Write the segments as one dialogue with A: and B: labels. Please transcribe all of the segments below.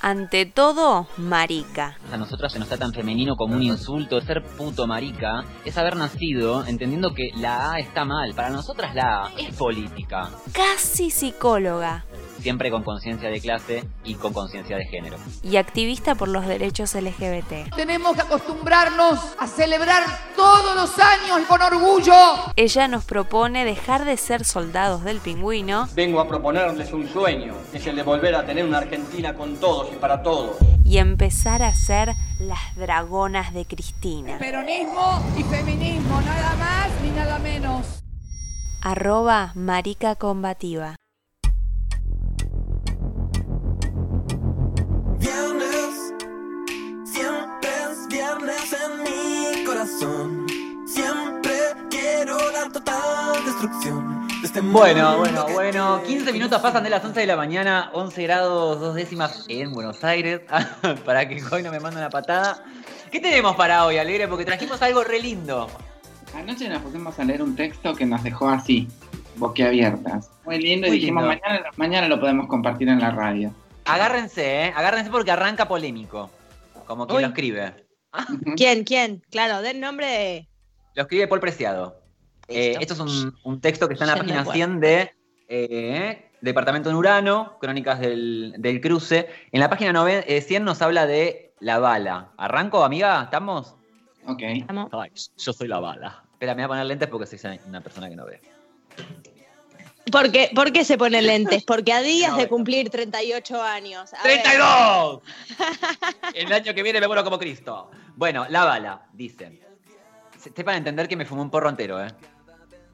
A: Ante todo, marica.
B: A nosotros se nos está tan femenino como un insulto. Ser puto marica es haber nacido entendiendo que la A está mal. Para nosotras la A es política.
A: Casi psicóloga.
B: Siempre con conciencia de clase y con conciencia de género.
A: Y activista por los derechos LGBT.
C: Tenemos que acostumbrarnos a celebrar todos los años con orgullo.
A: Ella nos propone dejar de ser soldados del pingüino
D: Vengo a proponerles un sueño, es el de volver a tener una Argentina con todos y para todos.
A: y empezar a ser las dragonas de Cristina.
C: Peronismo y feminismo, nada más ni nada menos.
A: Arroba marica combativa.
E: Corazón. Siempre quiero la total destrucción de este
B: Bueno,
E: mundo
B: bueno, bueno.
E: tiene
B: 15 minutos pasan de las 11 de la mañana, 11 grados, 2 décimas en Buenos Aires. para que hoy no me mande una patada. ¿Qué tenemos para hoy, Alegre? Porque trajimos algo re lindo.
F: Anoche nos pusimos a leer un texto que nos dejó así, boquiabiertas. Muy lindo y dijimos,
B: lindo.
F: Mañana, mañana lo podemos compartir en la radio.
B: Agárrense, ¿eh? Agárrense porque arranca polémico. Como quien lo escribe.
G: ¿Quién? ¿Quién? Claro, den nombre de.
B: Lo escribe Paul Preciado. Eh, esto es un, un texto que está en la página
G: acuerdo.
B: 100 de eh, Departamento en Urano, Crónicas del, del Cruce. En la página nove- eh, 100 nos habla de la bala. ¿Arranco, amiga? ¿Estamos?
F: Ok.
B: Ay, yo soy la bala. Espera, me voy a poner lentes porque soy una persona que no ve.
G: ¿Por qué, por qué se ponen lentes? Porque a días
B: No,
G: de cumplir 38 años. A ver,
B: ¡32! El año que viene me muero como Cristo. Bueno, la bala, dice. Se- Sepan entender que me fumé un porro entero, ¿eh?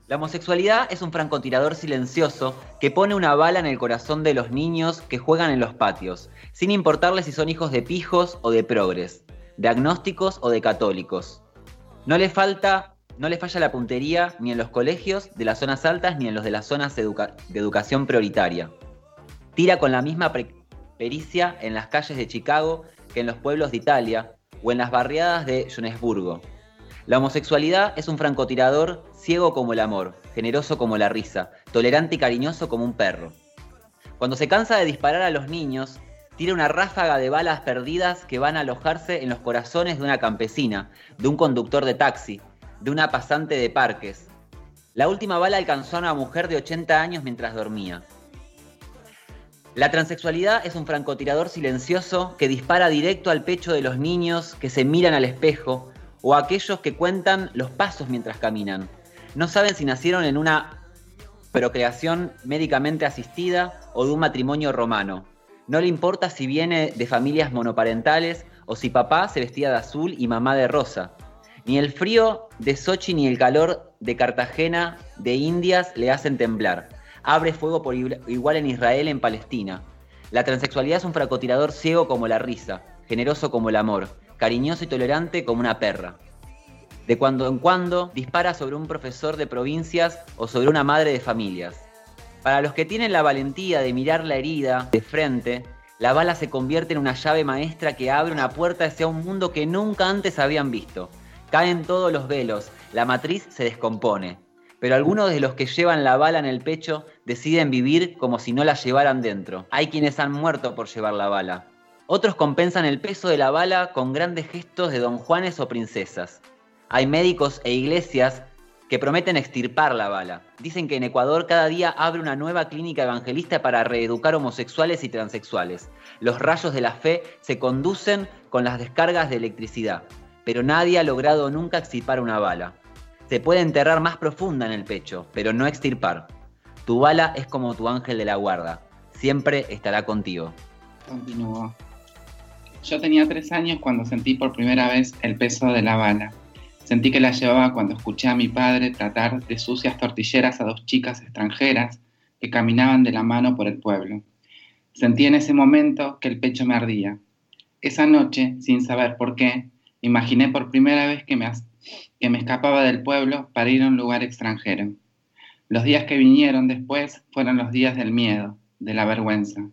B: La homosexualidad es un francotirador silencioso que pone una bala en el corazón de los niños que juegan en los patios, sin importarles si son hijos de pijos o de progres, de agnósticos o de católicos. No le falta, no le falla la puntería ni en los colegios de las zonas altas ni en los de las zonas de educación prioritaria. Tira con la misma pericia en las calles de Chicago que en los pueblos de Italia o en las barriadas de Johannesburgo. La homosexualidad es un francotirador ciego como el amor, generoso como la risa, tolerante y cariñoso como un perro. Cuando se cansa de disparar a los niños, tira una ráfaga de balas perdidas que van a alojarse en los corazones de una campesina, de un conductor de taxi, de una pasante de parques. La última bala alcanzó a una mujer de 80 años mientras dormía. La transexualidad es un francotirador silencioso que dispara directo al pecho de los niños que se miran al espejo o a aquellos que cuentan los pasos mientras caminan. No saben si nacieron en una procreación médicamente asistida o de un matrimonio romano. No le importa si viene de familias monoparentales o si papá se vestía de azul y mamá de rosa. Ni el frío de Sochi ni el calor de Cartagena de Indias le hacen temblar. Abre fuego por igual en Israel, en Palestina. La transexualidad es un francotirador ciego como la risa, generoso como el amor, cariñoso y tolerante como una perra. De cuando en cuando dispara sobre un profesor de provincias o sobre una madre de familias. Para los que tienen la valentía de mirar la herida de frente, la bala se convierte en una llave maestra que abre una puerta hacia un mundo que nunca antes habían visto. Caen todos los velos, la matriz se descompone. Pero algunos de los que llevan la bala en el pecho deciden vivir como si no la llevaran dentro. Hay quienes han muerto por llevar la bala. Otros compensan el peso de la bala con grandes gestos de don Juanes o princesas. Hay médicos e iglesias que prometen extirpar la bala. Dicen que en Ecuador cada día abre una nueva clínica evangelista para reeducar homosexuales y transexuales. Los rayos de la fe se conducen con las descargas de electricidad, pero nadie ha logrado nunca extirpar una bala. Se puede enterrar más profunda en el pecho, pero no extirpar. Tu bala es como tu ángel de la guarda, siempre estará contigo.
F: Continúo. Yo tenía tres años cuando sentí por primera vez el peso de la bala. Sentí que la llevaba cuando escuché a mi padre tratar de sucias tortilleras a dos chicas extranjeras que caminaban de la mano por el pueblo. Sentí en ese momento que el pecho me ardía. Esa noche, sin saber por qué, imaginé por primera vez que me, que me escapaba del pueblo para ir a un lugar extranjero. Los días que vinieron después fueron los días del miedo, de la vergüenza.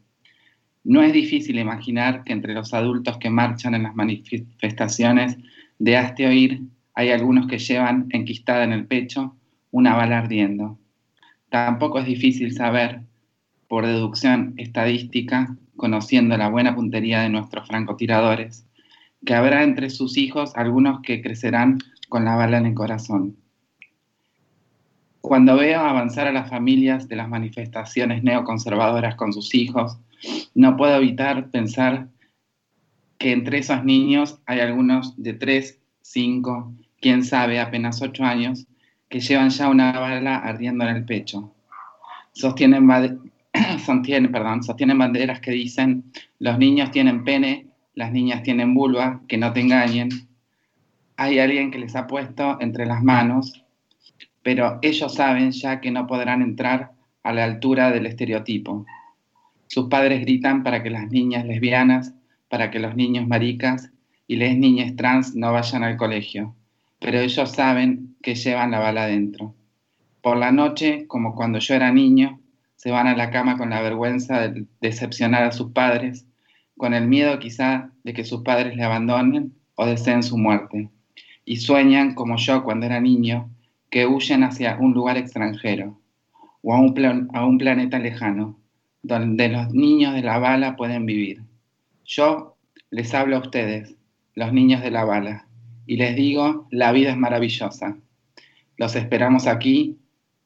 F: No es difícil imaginar que entre los adultos que marchan en las manifestaciones de Hazte Oír hay algunos que llevan enquistada en el pecho una bala ardiendo. Tampoco es difícil saber, por deducción estadística, conociendo la buena puntería de nuestros francotiradores, que habrá entre sus hijos algunos que crecerán con la bala en el corazón. Cuando veo avanzar a las familias de las manifestaciones neoconservadoras con sus hijos, no puedo evitar pensar que entre esos niños hay algunos de 3, 5, quién sabe, apenas 8 años, que llevan ya una bala ardiendo en el pecho. Sostienen, sostienen, perdón, sostienen banderas que dicen, los niños tienen pene, las niñas tienen vulva, que no te engañen. Hay alguien que les ha puesto entre las manos, pero ellos saben ya que no podrán entrar a la altura del estereotipo. Sus padres gritan para que las niñas lesbianas, para que los niños maricas y las niñas trans no vayan al colegio, pero ellos saben que llevan la bala dentro. Por la noche, como cuando yo era niño, se van a la cama con la vergüenza de decepcionar a sus padres, con el miedo quizá de que sus padres le abandonen o deseen su muerte, y sueñan, como yo cuando era niño, que huyen hacia un lugar extranjero o a un, a un planeta lejano, donde los niños de la bala pueden vivir. Yo les hablo a ustedes, los niños de la bala, y les digo, la vida es maravillosa. Los esperamos aquí,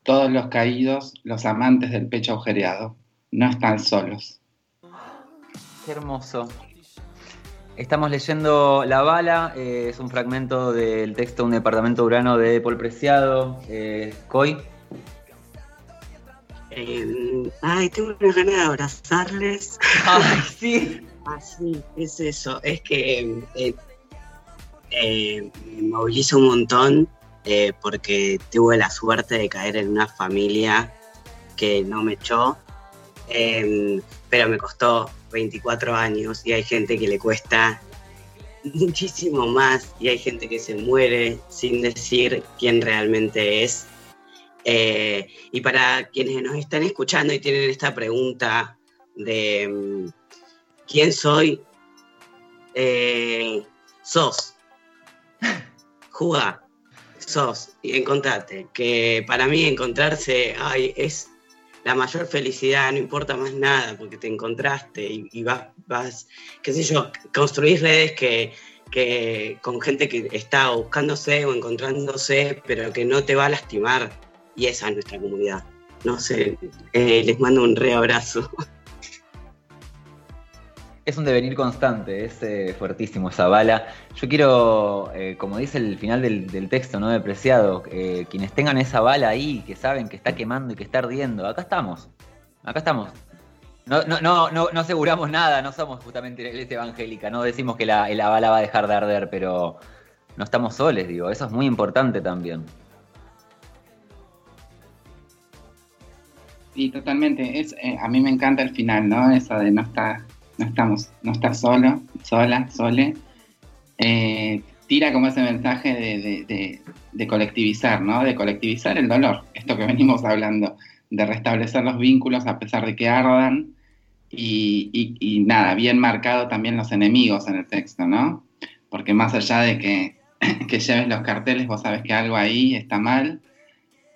F: todos los caídos, los amantes del pecho agujereado. No están solos.
B: Qué hermoso. Estamos leyendo La Bala, eh, es un fragmento del texto Un departamento urano de Paul Preciado. Eh, Coy.
H: Eh, ay, tengo una ganas de abrazarles.
B: Ay, sí.
H: Así, es eso. Es que me movilizo un montón porque tuve la suerte de caer en una familia que no me echó, pero me costó 24 años y hay gente que le cuesta muchísimo más y hay gente que se muere sin decir quién realmente es. Eh, y para quienes nos están escuchando y tienen esta pregunta de mm, quién soy, eh, sos, juga, sos y encontrate. Que para mí encontrarse ay, es la mayor felicidad, no importa más nada, porque te encontraste y, vas, vas, qué sé yo, construís redes que, que con gente que está buscándose o encontrándose, pero que no te va a lastimar. Y esa es nuestra comunidad. No sé, eh, les mando un re abrazo.
B: Es un devenir constante, es eh, fuertísimo esa bala. Yo quiero, eh, como dice el final del, texto, ¿no? De Preciado, eh, quienes tengan esa bala ahí, que saben que está quemando y que está ardiendo, acá estamos. Acá estamos. No, no, no, no, aseguramos nada, no somos justamente la iglesia evangélica, no decimos que la, la bala va a dejar de arder, pero no estamos soles, digo, eso es muy importante también.
F: Sí, totalmente. Es, a mí me encanta el final, ¿no? Eso de no estar, no estamos, no estar solo, sola, sole. Eh, tira como ese mensaje de, de- colectivizar, ¿no? De colectivizar el dolor. Esto que venimos hablando, de restablecer los vínculos a pesar de que ardan. Y, y- nada, bien marcado también los enemigos en el texto, ¿no? Porque más allá de que, que lleves los carteles, vos sabes que algo ahí está mal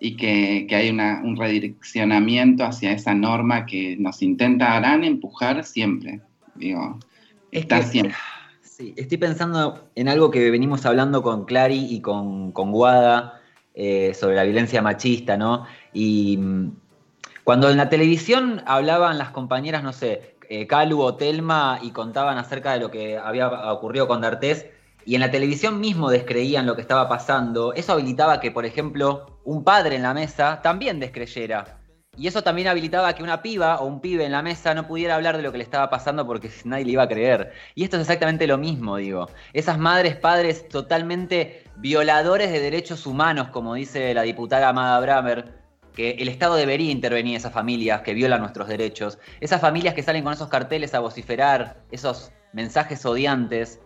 F: y que, que hay una- un redireccionamiento hacia esa norma que nos intentarán empujar siempre. Digo,
B: Es
F: está
B: que-
F: siempre.
B: Sí, estoy pensando en algo que venimos hablando con Clary y con, con Guada eh, sobre la violencia machista, ¿no? Y mm, cuando en la televisión hablaban las compañeras, no sé, eh, Calu o Telma y contaban acerca de lo que había ocurrido con D'Artés, y en la televisión mismo descreían lo que estaba pasando, eso habilitaba que, por ejemplo, un padre en la mesa también descreyera. Y eso también habilitaba que una piba o un pibe en la mesa no pudiera hablar de lo que le estaba pasando porque nadie le iba a creer. Y esto es exactamente lo mismo, digo. Esas madres, padres totalmente violadores de derechos humanos, como dice la diputada Amada Bramer, que el Estado debería intervenir en esas familias que violan nuestros derechos. Esas familias que salen con esos carteles a vociferar, esos mensajes odiantes,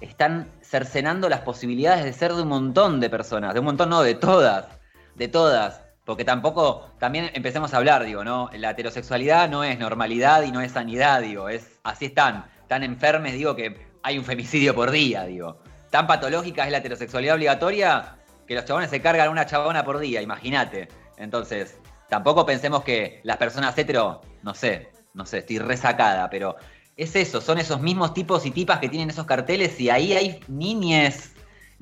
B: están cercenando las posibilidades de ser de un montón de personas, de un montón no, de todas, de todas. Porque tampoco, también empecemos a hablar, digo, ¿no? La heterosexualidad no es normalidad y no es sanidad, digo, es, así están, tan enfermes, digo, que hay un femicidio por día, digo. Tan patológica es la heterosexualidad obligatoria que los chabones se cargan una chabona por día, imagínate. Entonces, tampoco pensemos que las personas hetero, no sé, no sé, estoy resacada, pero es eso, son esos mismos tipos y tipas que tienen esos carteles y ahí hay niñes,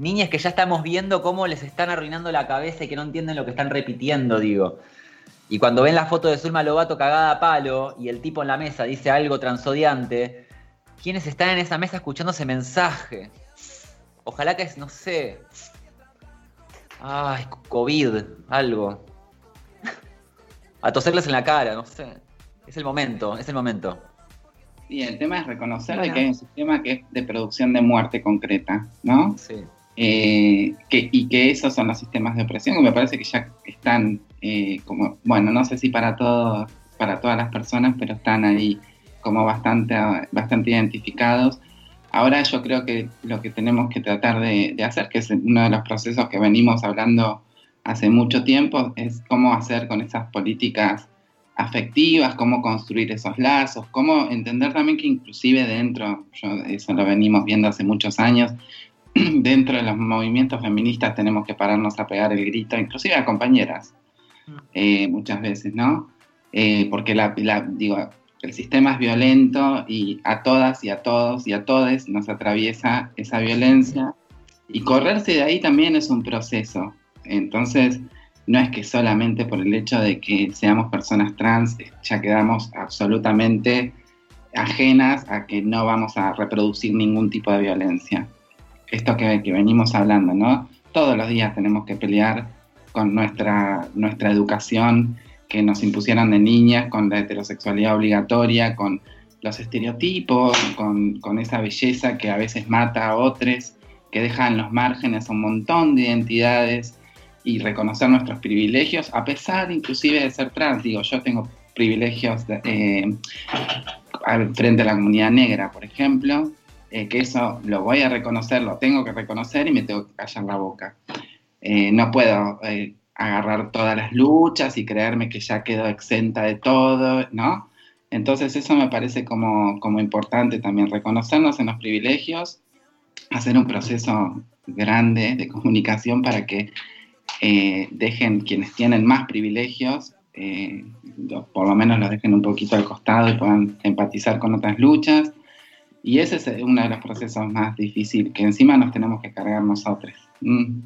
B: niñas que ya estamos viendo cómo les están arruinando la cabeza y que no entienden lo que están repitiendo, digo. Y cuando ven la foto de Zulma Lobato cagada a palo y el tipo en la mesa dice algo transodiante, ¿quiénes están en esa mesa escuchando ese mensaje? Ojalá que es, no sé. Ay, COVID, algo. A toserles en la cara, no sé. Es el momento, es el momento.
F: Y el tema es reconocer de que hay un sistema que es de producción de muerte concreta, ¿no?
B: Sí.
F: Eh, que, y que esos son los sistemas de opresión que me parece que ya están eh, como, bueno, no sé si para todos, para todas las personas, pero están ahí como bastante, bastante identificados. Ahora yo creo que lo que tenemos que tratar de, de hacer, que es uno de los procesos que venimos hablando hace mucho tiempo, es cómo hacer con esas políticas afectivas, cómo construir esos lazos, cómo entender también que inclusive dentro, yo, eso lo venimos viendo hace muchos años, dentro de los movimientos feministas tenemos que pararnos a pegar el grito, inclusive a compañeras, eh, muchas veces, ¿no? Eh, porque la, la, digo, el sistema es violento y a todas y a todos y a todes nos atraviesa esa violencia y correrse de ahí también es un proceso. Entonces, no es que solamente por el hecho de que seamos personas trans ya quedamos absolutamente ajenas a que no vamos a reproducir ningún tipo de violencia. Esto que, que venimos hablando, ¿no? Todos los días tenemos que pelear con nuestra, nuestra educación que nos impusieran de niñas, con la heterosexualidad obligatoria, con los estereotipos, con, con esa belleza que a veces mata a otros, que deja en los márgenes un montón de identidades y reconocer nuestros privilegios, a pesar inclusive de ser trans. Digo, yo tengo privilegios de, eh, frente a la comunidad negra, por ejemplo, eh, que eso lo voy a reconocer, lo tengo que reconocer y me tengo que callar la boca. Eh, no puedo eh, agarrar todas las luchas y creerme que ya quedo exenta de todo, ¿no? Entonces eso me parece como, como importante también, reconocernos en los privilegios, hacer un proceso grande de comunicación para que dejen quienes tienen más privilegios, por lo menos los dejen un poquito al costado y puedan empatizar con otras luchas. Y ese es uno de los procesos más difíciles, que encima nos tenemos que cargar nosotros. Mm.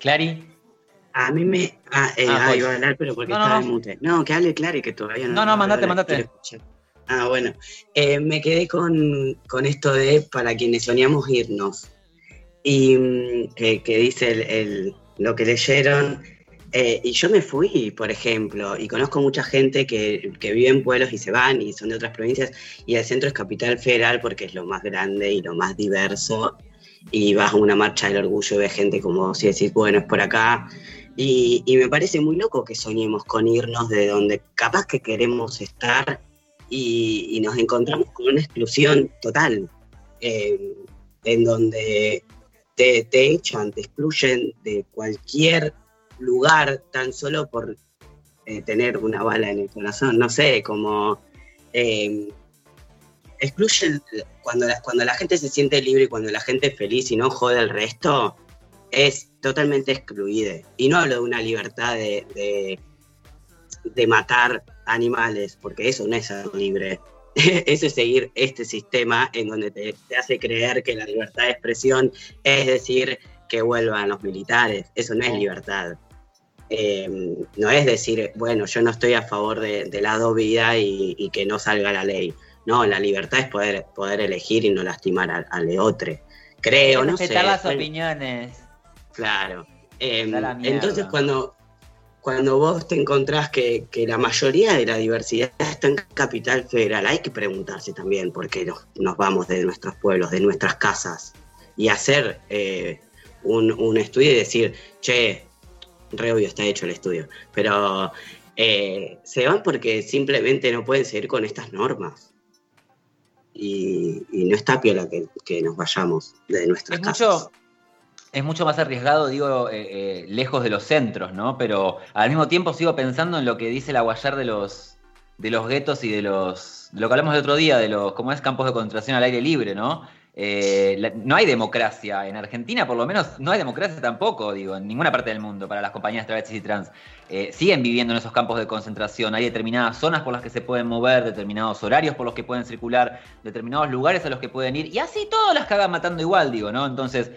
B: Clary.
H: A mí me. Ah, eh,
B: Ah,
H: ah,
B: pues.
H: iba a hablar, pero porque
B: No, no,
H: estaba
B: no.
H: en mute. No, que hable Clary, que todavía no.
B: No, no, mandate, mandate.
H: Ah, bueno. Eh, me quedé con, con esto de para quienes soñamos irnos. Y mm, que, que dice el, el- lo que leyeron. Eh, y yo me fui, por ejemplo, y conozco mucha gente que, que vive en pueblos y se van y son de otras provincias, y el centro es Capital Federal porque es lo más grande y lo más diverso. Y vas a una marcha del orgullo y ves gente como si decís, bueno, es por acá. Y, y me parece muy loco que soñemos con irnos de donde capaz que queremos estar y, nos encontramos con una exclusión total, eh, en donde te, te echan, te excluyen de cualquier lugar tan solo por eh, tener una bala en el corazón, no sé, como eh, excluyen cuando la, cuando la gente se siente libre y cuando la gente es feliz y no jode el resto, es totalmente excluida. Y no hablo de una libertad de, de, de matar animales, porque eso no es ser libre. Eso es seguir este sistema en donde te, te hace creer que la libertad de expresión es decir que vuelvan los militares. Eso no es libertad. Eh, no es decir, bueno, yo no estoy a favor de, de la vida y, y que no salga la ley. No, la libertad es poder, poder elegir y no lastimar al, al de otro. Creo, no sé.
B: respetar las
H: bueno,
B: opiniones.
H: Claro. Eh,
B: mierda.
H: entonces cuando, cuando vos te encontrás que, que la mayoría de la diversidad está en Capital Federal, hay que preguntarse también por qué nos, nos vamos de nuestros pueblos, de nuestras casas, y hacer eh, un, un estudio y decir, che, re obvio está hecho el estudio, pero eh, se van porque simplemente no pueden seguir con estas normas. Y, y no está piola que, que nos vayamos de nuestras
B: Es
H: casas.
B: mucho, es mucho más arriesgado, digo, eh, eh, lejos de los centros, ¿no? Pero al mismo tiempo sigo pensando en lo que dice la Guayar de los, de los guetos y de los. de lo que hablamos el otro día, de los, ¿cómo es? Campos de concentración al aire libre, ¿no? Eh, no hay democracia. En Argentina, por lo menos, no hay democracia tampoco, digo, en ninguna parte del mundo para las compañías travestis y trans. Eh, siguen viviendo en esos campos de concentración. Hay determinadas zonas por las que se pueden mover, determinados horarios por los que pueden circular, determinados lugares a los que pueden ir. Y así todas las cagan matando igual, digo, ¿no? Entonces,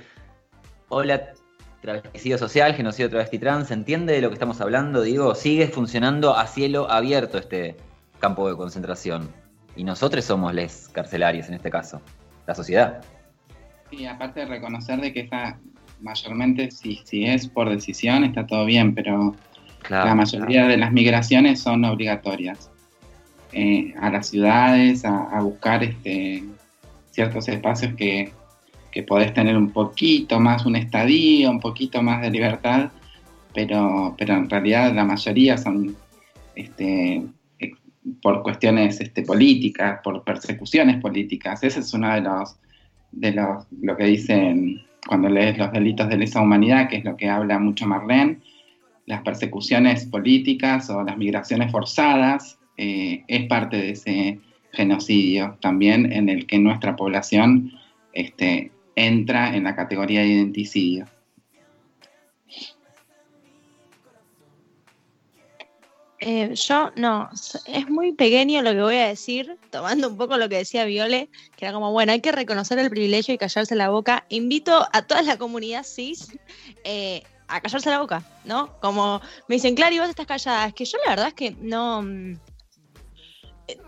B: hola, travesticidio social, genocidio travesti trans, ¿se entiende de lo que estamos hablando? Digo, sigue funcionando a cielo abierto este campo de concentración. Y nosotros somos les carcelarios en este caso, la sociedad.
F: Y aparte de reconocer de que esa mayormente si, si es por decisión está todo bien, pero
B: Claro,
F: la mayoría de las migraciones son obligatorias. Eh, a las ciudades, a, a buscar este, ciertos espacios que, que podés tener un poquito más un estadio, un poquito más de libertad, pero, pero en realidad la mayoría son este, por cuestiones este, políticas, por persecuciones políticas. Ese es uno de los, de los, lo que dicen cuando lees los delitos de lesa humanidad, que es lo que habla mucho Marlene, las persecuciones políticas o las migraciones forzadas eh, es parte de ese genocidio también en el que nuestra población este, entra en la categoría de identicidio.
G: Eh, yo no, es muy pequeño lo que voy a decir, tomando un poco lo que decía Viole, que era como, bueno, hay que reconocer el privilegio y callarse la boca. Invito a toda la comunidad cis eh, a callarse la boca, ¿no? Como me dicen, claro, y vos estás callada. Es que yo la verdad es que no... mm,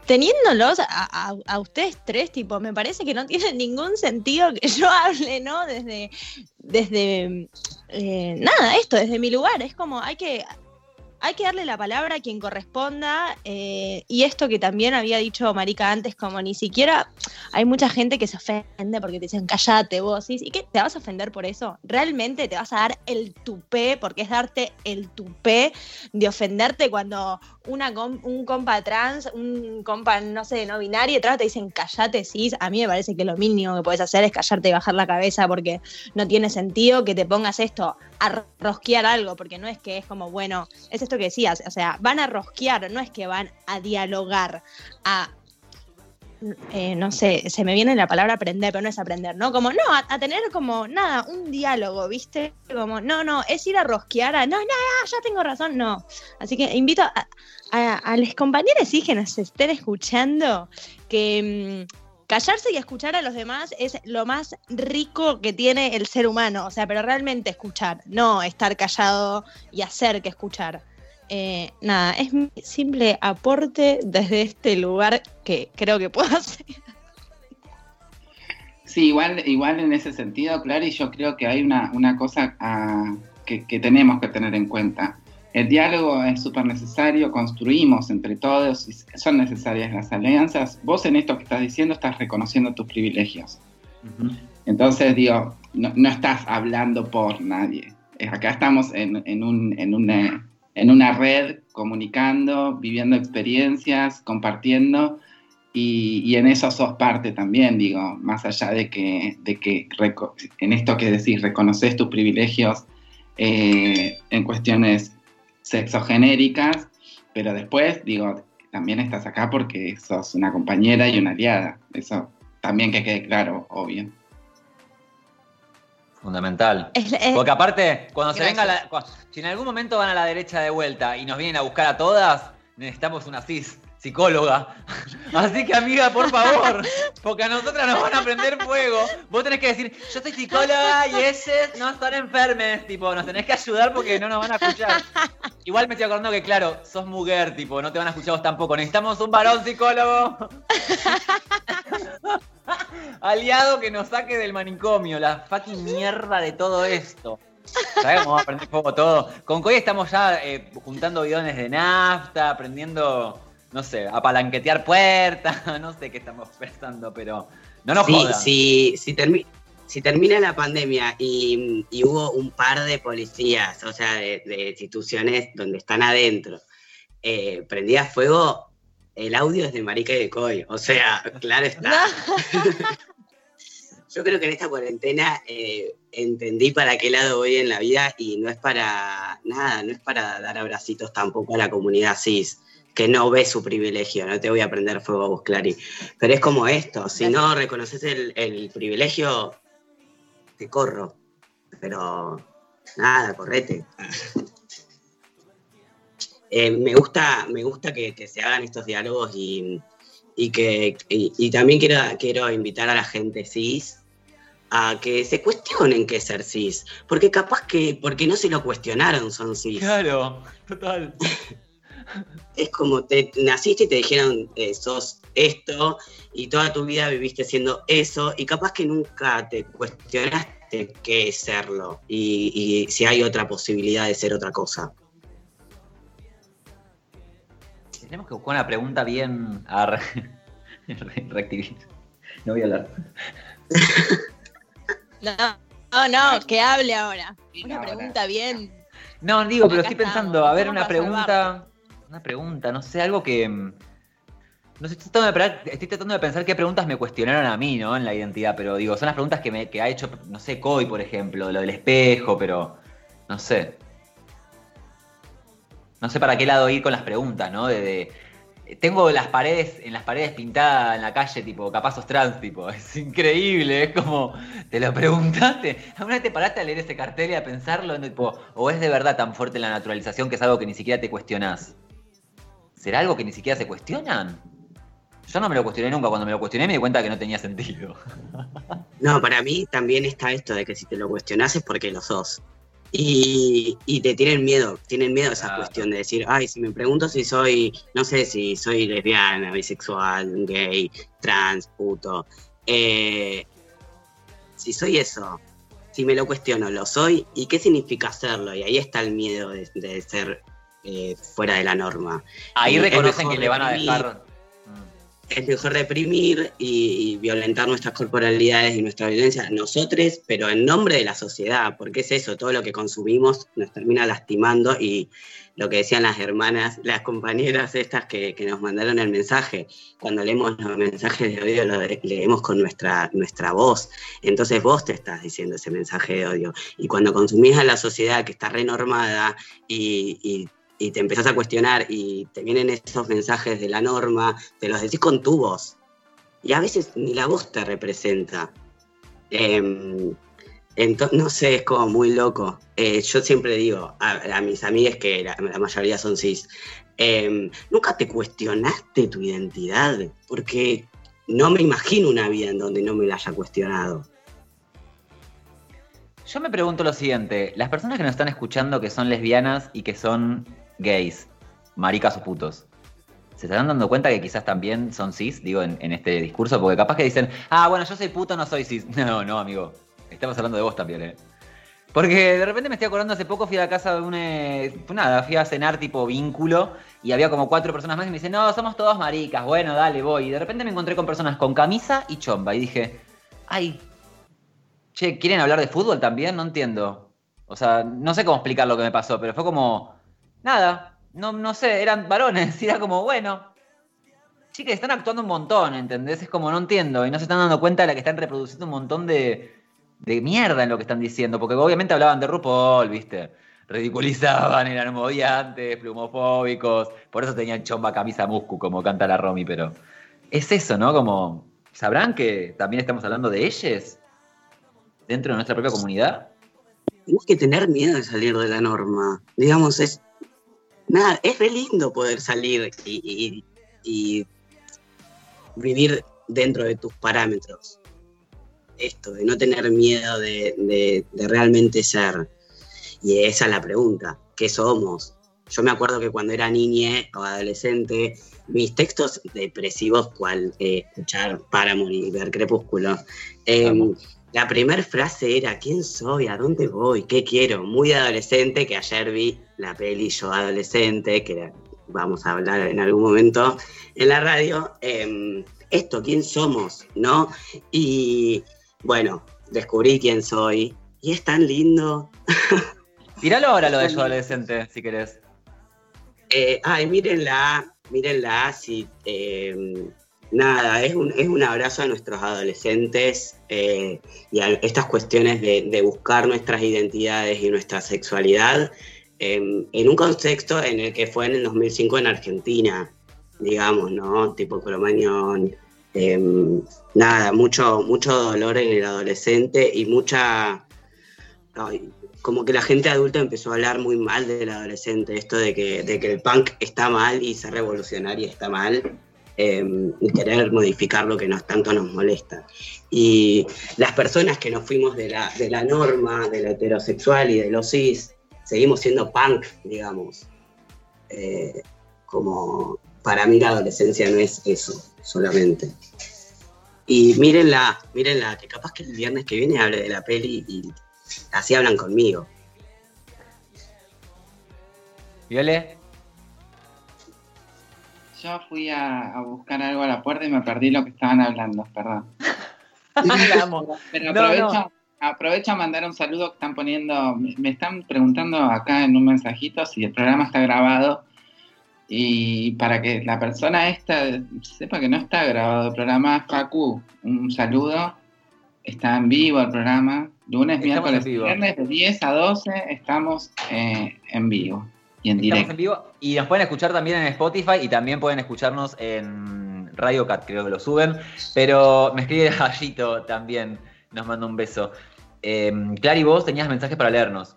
G: Teniéndolos a, ustedes tres, tipo, me parece que no tiene ningún sentido que yo hable, ¿no? Desde, desde eh, nada, esto, desde mi lugar. Es como, hay que, hay que darle la palabra a quien corresponda. eh, y esto que también había dicho Marica antes, como ni siquiera hay mucha gente que se ofende porque te dicen, callate vos. ¿Y qué? ¿Te vas a ofender por eso? ¿Realmente te vas a dar el tupé? Porque es darte el tupé de ofenderte cuando una com- un compa trans, un compa, no sé, no binario, te dicen, callate, cis. A mí me parece que lo mínimo que puedes hacer es callarte y bajar la cabeza porque no tiene sentido que te pongas esto a rosquear algo, porque no es que es como, bueno, es que decías, o sea, van a rosquear, no es que van a dialogar, a, eh, no sé, se me viene la palabra aprender, pero no es aprender, ¿no? Como, no, a, tener como, nada, un diálogo, ¿viste? Como, no, no, es ir a rosquear a, no, no, no, ya tengo razón, no. Así que invito a, los compañeros sí que nos estén escuchando que... mm, callarse y escuchar a los demás es lo más rico que tiene el ser humano. O sea, pero realmente escuchar, no estar callado y hacer que escuchar. Eh, nada, es mi simple aporte desde este lugar que creo que puedo hacer.
F: Sí, igual, igual en ese sentido, claro, y yo creo que hay una, una cosa ah, que, que tenemos que tener en cuenta. El diálogo es súper necesario, construimos entre todos, y son necesarias las alianzas. Vos en esto que estás diciendo estás reconociendo tus privilegios. Entonces, digo, no, no estás hablando por nadie. Eh, Acá estamos en, en un- en una, en una red comunicando, viviendo experiencias, compartiendo, y, y en eso sos parte también, digo, más allá de que, de que en esto que decís, reconoces tus privilegios eh, en cuestiones sexogenéricas, pero después, digo, también estás acá porque sos una compañera y una aliada. Eso también que quede claro, obvio.
B: Fundamental.
G: Es- es-
B: Porque aparte, cuando se venga la, si en algún momento van a la derecha de vuelta y nos vienen a buscar a todas, necesitamos una cis psicóloga. Así que amiga, por favor, porque a nosotras nos van a prender fuego. Vos tenés que decir, yo soy psicóloga y ellos no están enfermes, tipo, nos tenés que ayudar porque no nos van a escuchar. Igual me estoy acordando que, claro, sos mujer, tipo, no te van a escuchar vos tampoco. Necesitamos un varón psicólogo. Aliado que nos saque del manicomio, la fucking mierda de todo esto. ¿Sabes cómo va a prender fuego todo? Con Coy estamos ya eh, juntando bidones de nafta, aprendiendo, no sé, a palanquetear puertas, no sé qué estamos pensando, pero no nos
H: Sí,
B: jodan.
H: sí, si, termi- si termina la pandemia y, y hubo un par de policías, o sea, de, de instituciones donde están adentro, eh, prendía fuego, el audio es de Marica y de Coy. O sea, claro está. Yo creo que en esta cuarentena eh, entendí para qué lado voy en la vida y no es para nada, no es para dar abracitos tampoco a la comunidad cis, que no ve su privilegio, no te voy a prender fuego a vos, Clary. Pero es como esto, si no reconoces el, el privilegio, te corro. Pero nada, correte. Eh, me gusta, me gusta que, que se hagan estos diálogos y, y que y, y también quiero, quiero invitar a la gente cis a que se cuestionen qué es ser cis. Porque capaz que, porque no se lo cuestionaron, son cis.
B: Claro, total.
H: Es como te naciste y te dijeron eh, sos esto y toda tu vida viviste siendo eso y capaz que nunca te cuestionaste qué es serlo y, y si hay otra posibilidad de ser otra cosa.
B: Tenemos que buscar una pregunta bien a. No voy a hablar.
G: No, no, no, que hable ahora. Una pregunta bien.
B: No, digo, pero estoy pensando, a ver, una pregunta. Una pregunta, no sé, algo que. mm, No sé, estoy tratando, de, pensar qué preguntas me cuestionaron a mí, ¿no? En la identidad, pero digo, son las preguntas que, me, que ha hecho, no sé, Coy, por ejemplo, lo del espejo, pero. No sé. No sé para qué lado ir con las preguntas, ¿no? De, de- tengo las paredes, en las paredes pintadas en la calle, tipo, capaz sos trans, tipo, es increíble, es como, te lo preguntaste, ¿alguna vez te paraste a leer ese cartel y a pensarlo, tipo, o es de verdad tan fuerte la naturalización que es algo que ni siquiera te cuestionás? ¿Será algo que ni siquiera se cuestionan? Yo no me lo cuestioné nunca, cuando me lo cuestioné me di cuenta que no tenía sentido.
H: No, para mí también está esto de que si te lo cuestionas es porque lo sos. Y, y te tienen miedo, tienen miedo a esa
B: Claro.
H: cuestión de decir, ay, si me pregunto si soy, no sé, si soy lesbiana, bisexual, gay, trans, puto. eh, si soy eso, si me lo cuestiono, lo soy, ¿y qué significa serlo? Y ahí está el miedo de, de ser eh, fuera de la norma.
B: Ahí
H: Y
B: reconocen que le van a dejar... Mm.
H: es mejor reprimir y, y violentar nuestras corporalidades y nuestra violencia nosotros, pero en nombre de la sociedad, porque es eso, todo lo que consumimos nos termina lastimando y lo que decían las hermanas, las compañeras estas que, que nos mandaron el mensaje, cuando leemos los mensajes de odio, lo de- leemos con nuestra, nuestra voz, entonces vos te estás diciendo ese mensaje de odio. Y cuando consumís a la sociedad que está renormada y, y y te empezás a cuestionar y te vienen esos mensajes de la norma, te los decís con tu voz. Y a veces ni la voz te representa. Em, ento- no sé, es como muy loco. Eh, yo siempre digo a, mis amigas que la, la mayoría son cis, em, nunca te cuestionaste tu identidad, porque no me imagino una vida en donde no me la haya cuestionado.
B: Yo me pregunto lo siguiente, las personas que nos están escuchando que son lesbianas y que son gays, maricas o putos, ¿se estarán dando cuenta que quizás también son cis, digo, en, este discurso? Porque capaz que dicen, ah, bueno, yo soy puto, no soy cis. No, no, amigo, estamos hablando de vos también, ¿eh? Porque de repente me estoy acordando, hace poco fui a la casa de un... eh, nada, fui a cenar tipo vínculo y había como cuatro personas más y me dicen, no, somos todos maricas, bueno, dale, voy. Y de repente me encontré con personas con camisa y chomba y dije, ay, Che, ¿quieren hablar de fútbol también? No entiendo. O sea, no sé cómo explicar lo que me pasó, pero fue como. Nada. No, no sé, eran varones. Y era como, bueno. Chicas, están actuando un montón, ¿entendés? Es como, no entiendo. Y no se están dando cuenta de la que están reproduciendo un montón de, de mierda en lo que están diciendo. Porque obviamente hablaban de RuPaul, ¿viste? Ridiculizaban, eran odiantes, plumofóbicos. Por eso tenían chomba camisa muscu, como canta la Romy, pero. Es eso, ¿no? Como. ¿Sabrán que también estamos hablando de ellos? dentro de nuestra propia comunidad?
H: Tenés que tener miedo de salir de la norma. Digamos, es. Nada, es re lindo poder salir y, y- y vivir dentro de tus parámetros. Esto, de no tener miedo de, de- de realmente ser. Y esa es la pregunta: ¿qué somos? Yo me acuerdo que cuando era niña o adolescente, mis textos depresivos, cual eh, escuchar Paramore y ver Crepúsculo,
B: Amo.
H: la primera frase era, ¿quién soy? ¿A dónde voy? ¿Qué quiero? Muy adolescente, que ayer vi la peli Yo Adolescente, que vamos a hablar en algún momento en la radio. Em, esto, ¿quién somos? ¿No? Y bueno, descubrí quién soy. Y es tan lindo.
B: Tiralo ahora lo de yo adolescente, si querés.
H: Eh, ay, mírenla, mírenla, si, em, nada, es un, es un abrazo a nuestros adolescentes eh, y a estas cuestiones de, de buscar nuestras identidades y nuestra sexualidad em, en un contexto en el que fue en el 2005 en Argentina, digamos, ¿no? Tipo Cromañón, em, nada, mucho, mucho dolor en el adolescente y mucha... ay, como que la gente adulta empezó a hablar muy mal del adolescente, esto de que, de que el punk está mal y ser revolucionario está mal, eh, y querer modificar lo que nos, tanto nos molesta. Y las personas que nos fuimos de la, de la norma, de lo heterosexual y de lo cis, seguimos siendo punk, digamos. Eh, como para mí la adolescencia no es eso solamente. Y mírenla, mírenla, que capaz que el viernes que viene hable de la peli y así hablan conmigo.
B: Viole,
F: Yo fui a, a buscar algo a la puerta y me perdí lo que estaban hablando, perdón. Pero
B: No,
F: aprovecho,
B: no.
F: Aprovecho a mandar un saludo que están poniendo, me están preguntando acá en un mensajito si el programa está grabado. Y para que la persona esta sepa que no está grabado el programa, Facu, un saludo, está en vivo el programa, lunes,
B: Estamos
F: miércoles viernes de 10 a 12 estamos eh, en vivo y en
B: Estamos
F: directo.
B: en vivo. Y nos pueden escuchar también en Spotify y también pueden escucharnos en Radio Cat, creo que lo suben. Pero me escribe Gallito también, nos manda un beso. Eh, Clary, vos tenías mensajes para leernos.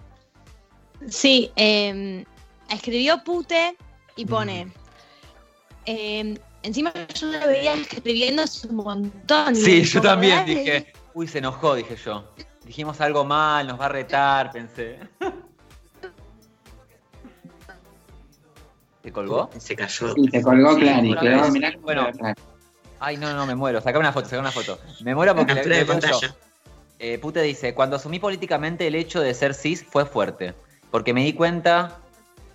G: Sí, eh, escribió Pute y pone. eh, encima yo lo veía escribiendo hace un montón.
B: Sí, yo también
G: dale.
B: dije, uy, se enojó, dije yo. Dijimos algo mal, nos va a retar, pensé. ¿Te colgó?
H: Se cayó.
F: Y se colgó
B: Sí,
F: Clary, cómo
B: Bueno. Ay, no, no, me muero. Saca una foto, saca una foto. Me muero porque le, le. Eh, Pute dice, cuando asumí políticamente el hecho de ser cis fue fuerte, porque me di cuenta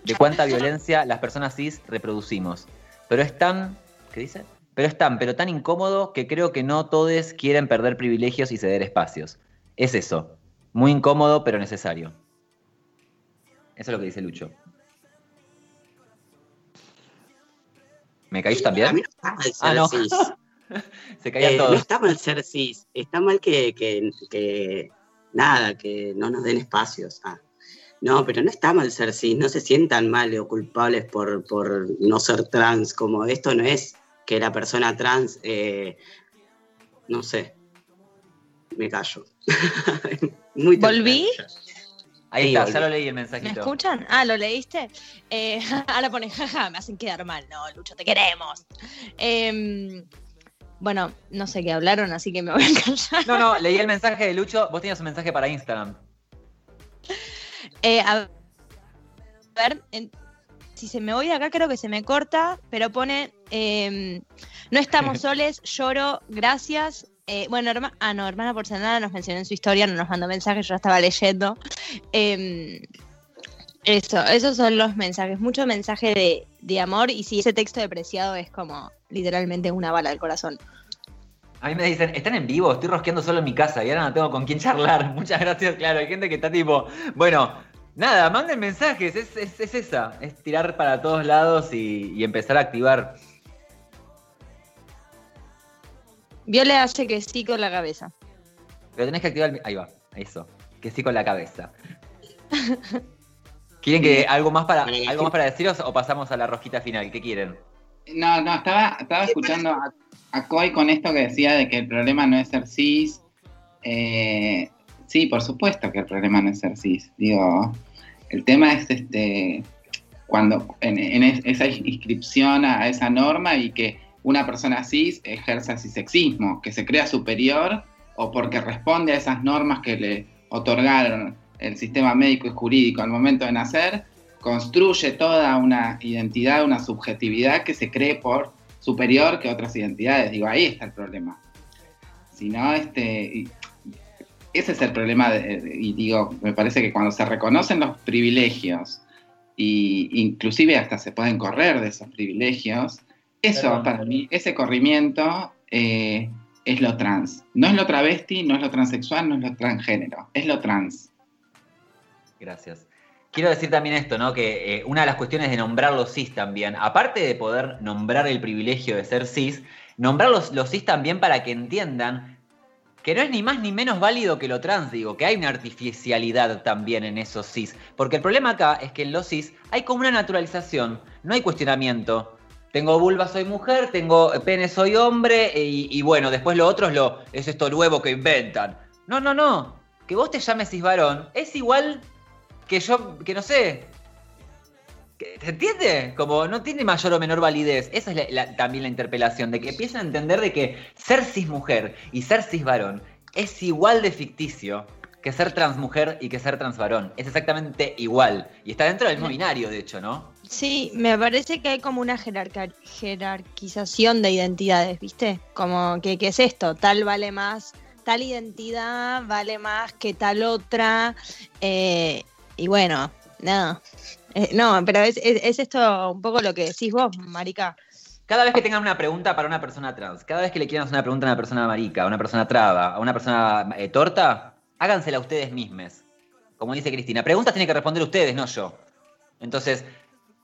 B: de cuánta violencia las personas cis reproducimos. Pero es tan, ¿qué dice? Pero es tan, pero tan incómodo que creo que no todos quieren perder privilegios y ceder espacios. Es eso, muy incómodo pero necesario. Eso es lo que dice Lucho. ¿Me caís
H: A mí
B: también?
H: no está mal ser
B: Ah, no.
H: cis.
B: Se caían
H: Eh, no está mal ser cis, está mal que, que- que- nada, que no nos den espacios. Ah. No, pero no está mal ser cis, no se sientan mal o culpables por, por no ser trans, como esto no es que la persona trans, eh, no sé, me callo. Muy temprano
G: ¿Volví?
B: Ahí
H: Sí,
B: está,
H: volví.
B: ya lo leí el
G: ¿Me
B: mensajito.
G: escuchan? Ah, ¿lo leíste? Eh, ahora pone, jaja, me hacen quedar mal. No, Lucho, te queremos. Em, bueno, no sé qué hablaron, así que me voy a callar.
B: No, no, leí el mensaje de Lucho. Vos tenías un mensaje para Instagram.
G: Eh, a ver, en- si se me voy de acá creo que se me corta, pero pone, em, no estamos soles, lloro, gracias. Eh, bueno, herma- ah, no, hermana porcelana nos mencionó en su historia, no nos mandó mensajes, yo estaba leyendo. Em, eso, esos son los mensajes, mucho mensaje de, de amor y si ese texto de preciado es como literalmente una bala al corazón.
B: A mí me dicen, están en vivo, estoy rosqueando solo en mi casa y ahora no tengo con quién charlar. Muchas gracias, claro. Hay gente que está tipo, bueno, nada, manden mensajes, es, es- es esa, es tirar para todos lados y empezar a activar.
G: Viole hace que sí con la cabeza.
B: Pero tenés que activar, el- ahí va, eso, que sí con la cabeza. ¿Quieren que algo más para, algo más para deciros o pasamos a la rosquita final? ¿Qué quieren?
F: No, no, estaba, estaba escuchando a, a Coy con esto que decía de que el problema no es ser cis. Eh, sí, por supuesto que el problema no es ser cis. Digo, el tema es este cuando en, en es- esa inscripción a, a esa norma y que una persona cis ejerza cisexismo, que se crea superior o porque responde a esas normas que le otorgaron el sistema médico y jurídico al momento de nacer, construye toda una identidad, una subjetividad que se cree por superior que otras identidades. Digo, ahí está el problema. Si no, este, ese es el problema, y digo, me parece que cuando se reconocen los privilegios, y inclusive hasta se pueden correr de esos privilegios, eso
B: Perdón.
F: para mí, ese corrimiento eh, es lo trans. No es lo travesti, no es lo transexual, no es lo transgénero, es lo trans.
B: Gracias. quiero decir también esto, ¿no? Que eh, una de las cuestiones de nombrar los cis también, aparte de poder nombrar el privilegio de ser cis, nombrar los, los cis también para que entiendan que no es ni más ni menos válido que lo trans, digo, que hay una artificialidad también en esos cis. Porque el problema acá es que en los cis hay como una naturalización, no hay cuestionamiento. Tengo vulva, soy mujer, tengo pene, soy hombre, y, y bueno, después lo otro es, lo, es esto nuevo que inventan. No, no, no. Que vos te llames cis varón es igual que yo, que no sé. ¿Se entiende? Como no tiene mayor o menor validez. Esa es la- la- también la interpelación, de que empiezan a entender de que ser cis mujer y ser cis varón es igual de ficticio que ser trans mujer y que ser trans varón. Es exactamente igual. Y está dentro del mismo binario, de hecho, ¿no?
G: Sí, me parece que hay como una jerarquización de identidades, ¿viste? Como que, ¿qué es esto? Tal vale más, tal identidad vale más que tal otra. eh, y bueno, no. Eh, no, pero es esto un poco lo que decís vos, Marica.
B: Cada vez que tengan una pregunta para una persona trans, cada vez que le quieran hacer una pregunta a una persona marica, a una persona traba, a una persona eh, torta, hágansela ustedes mismos. Como dice Cristina, preguntas tienen que responder ustedes, no yo. Entonces,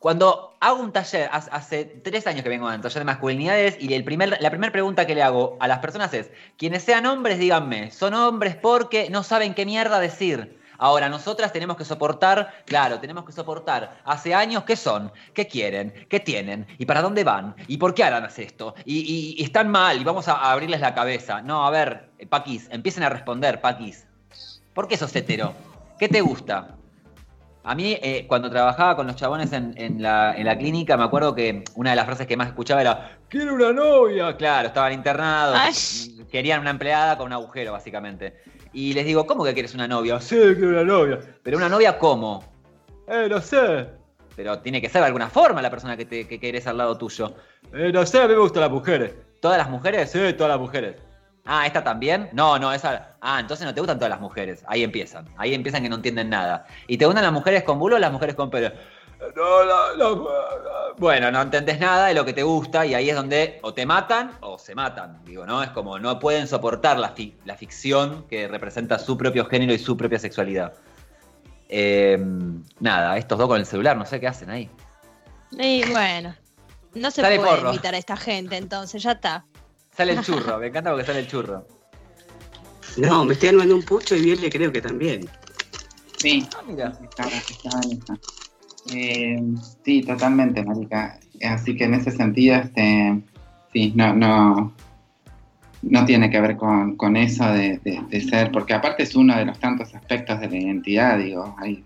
B: cuando hago un taller, hace, tres años que vengo a un taller de masculinidades, y el primer, la primera pregunta que le hago a las personas es, quienes sean hombres, díganme, son hombres porque no saben qué mierda decir. Ahora, nosotras tenemos que soportar, claro, tenemos que soportar hace años qué son, qué quieren, qué tienen, y para dónde van, y por qué harán esto, y, están mal, y vamos a, a abrirles la cabeza. No, a ver, eh, Paquis, empiecen a responder, Paquis. ¿Por qué sos hetero? ¿Qué te gusta? A mí, eh, cuando trabajaba con los chabones en, en la, en la clínica, me acuerdo que una de las frases que más escuchaba era ¡Quiero una novia! Claro, estaban internados,
G: Ay.
B: querían una empleada con un agujero, básicamente. Y les digo, ¿cómo que quieres una novia? Sí, quiero una novia. ¿Pero una novia cómo? Eh, no sé. Pero tiene que ser de alguna forma la persona que, te, que querés al lado tuyo. Eh, no sé, a mí me gustan las mujeres. ¿Todas las mujeres? Sí, todas las mujeres. Ah, ¿esta también? No, no, esa. Ah, entonces no te gustan todas las mujeres. Ahí empiezan. Ahí empiezan que no entienden nada. ¿Y te gustan las mujeres con bulo o las mujeres con pelo? No, no, no. Bueno, no entendés nada de lo que te gusta y ahí es donde o te matan o se matan. Digo, ¿no? Es como no pueden soportar la, fi- la ficción que representa su propio género y su propia sexualidad. Eh, nada, estos dos con el celular, no sé qué hacen ahí.
G: Y bueno, no se puede
B: porro.
G: invitar a esta gente, entonces ya está.
B: Sale el churro, me encanta porque sale el churro.
H: No, me estoy armando un pucho y Viole creo que también.
F: Sí,
B: Ah, mira.
F: estaba en esa. Eh, sí, totalmente, marica. Así que en ese sentido, este, sí, no, no, no tiene que ver con, con eso de, de- de ser, porque aparte es uno de los tantos aspectos de la identidad, digo, hay,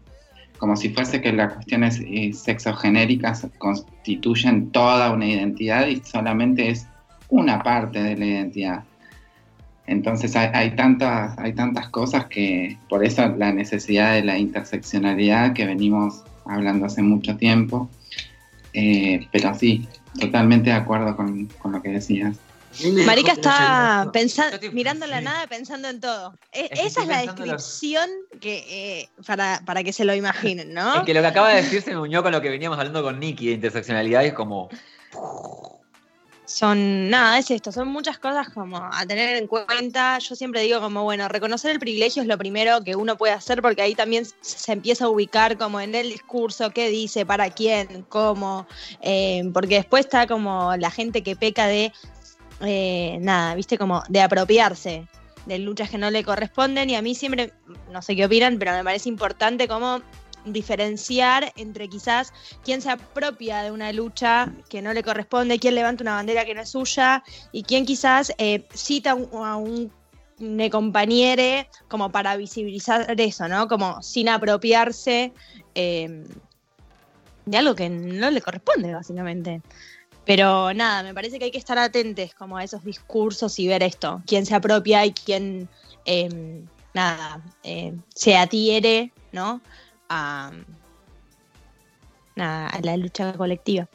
F: como si fuese que las cuestiones eh, sexogenéricas constituyen toda una identidad y solamente es una parte de la identidad. Entonces hay, hay tantas, hay tantas cosas que por eso la necesidad de la interseccionalidad que venimos hablando hace mucho tiempo. Eh, pero sí, totalmente de acuerdo con, con lo que decías.
G: Marica está
H: pensando-
G: mirando la nada, pensando en todo. E-
B: Es que
G: esa es la descripción que eh, para, para que se lo imaginen, ¿no?
B: Es que lo que acaba de decir se me unió con lo que veníamos hablando con Nicky de interseccionalidad y es como.
G: Son, nada, es esto, son muchas cosas como a tener en cuenta. Yo siempre digo como, bueno, reconocer el privilegio es lo primero que uno puede hacer porque ahí también se- empieza a ubicar como en el discurso, qué dice, para quién, cómo, eh, porque después está como la gente que peca de, eh, nada, viste, como de apropiarse de luchas que no le corresponden y a mí siempre, no sé qué opinan, pero me parece importante como diferenciar entre quizás quién se apropia de una lucha que no le corresponde, quién levanta una bandera que no es suya y quién quizás eh, cita a un, compañere como para visibilizar eso, ¿no? Como sin apropiarse eh, de algo que no le corresponde, básicamente. Pero nada, me parece que hay que estar atentos como a esos discursos y ver esto, quién se apropia y quién, eh, nada, eh, se adhiere, ¿no? A, la lucha colectiva.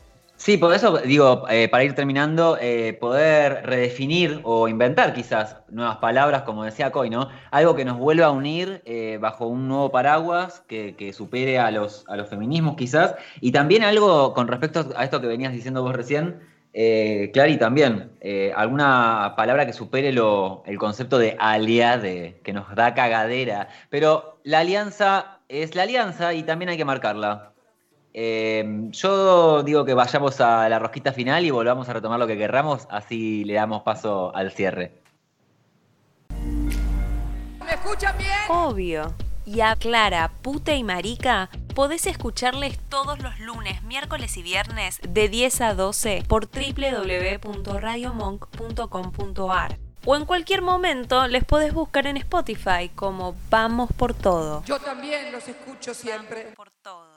B: Sí, por eso digo, eh, para ir terminando, eh, poder redefinir o inventar quizás nuevas palabras, como decía Coy, ¿no? Algo que nos vuelva a unir eh, bajo un nuevo paraguas que, que supere a los, a los feminismos quizás. Y también algo con respecto a esto que venías diciendo vos recién, Clary también, alguna palabra que supere lo, el concepto de alia, de, que nos da cagadera, pero la alianza es la alianza y también hay que marcarla. Eh, yo digo que vayamos a la rosquita final y volvamos a retomar lo que querramos, así le damos paso al cierre.
C: ¿Me escuchan bien?
A: Obvio. Y a Clara, puta y marica, podés escucharles todos los lunes, miércoles y viernes de 10 a 12 por www.radiomonk.com.ar. O en cualquier momento les podés buscar en Spotify como Vamos por Todo.
C: Yo también los escucho siempre.
A: Por todo.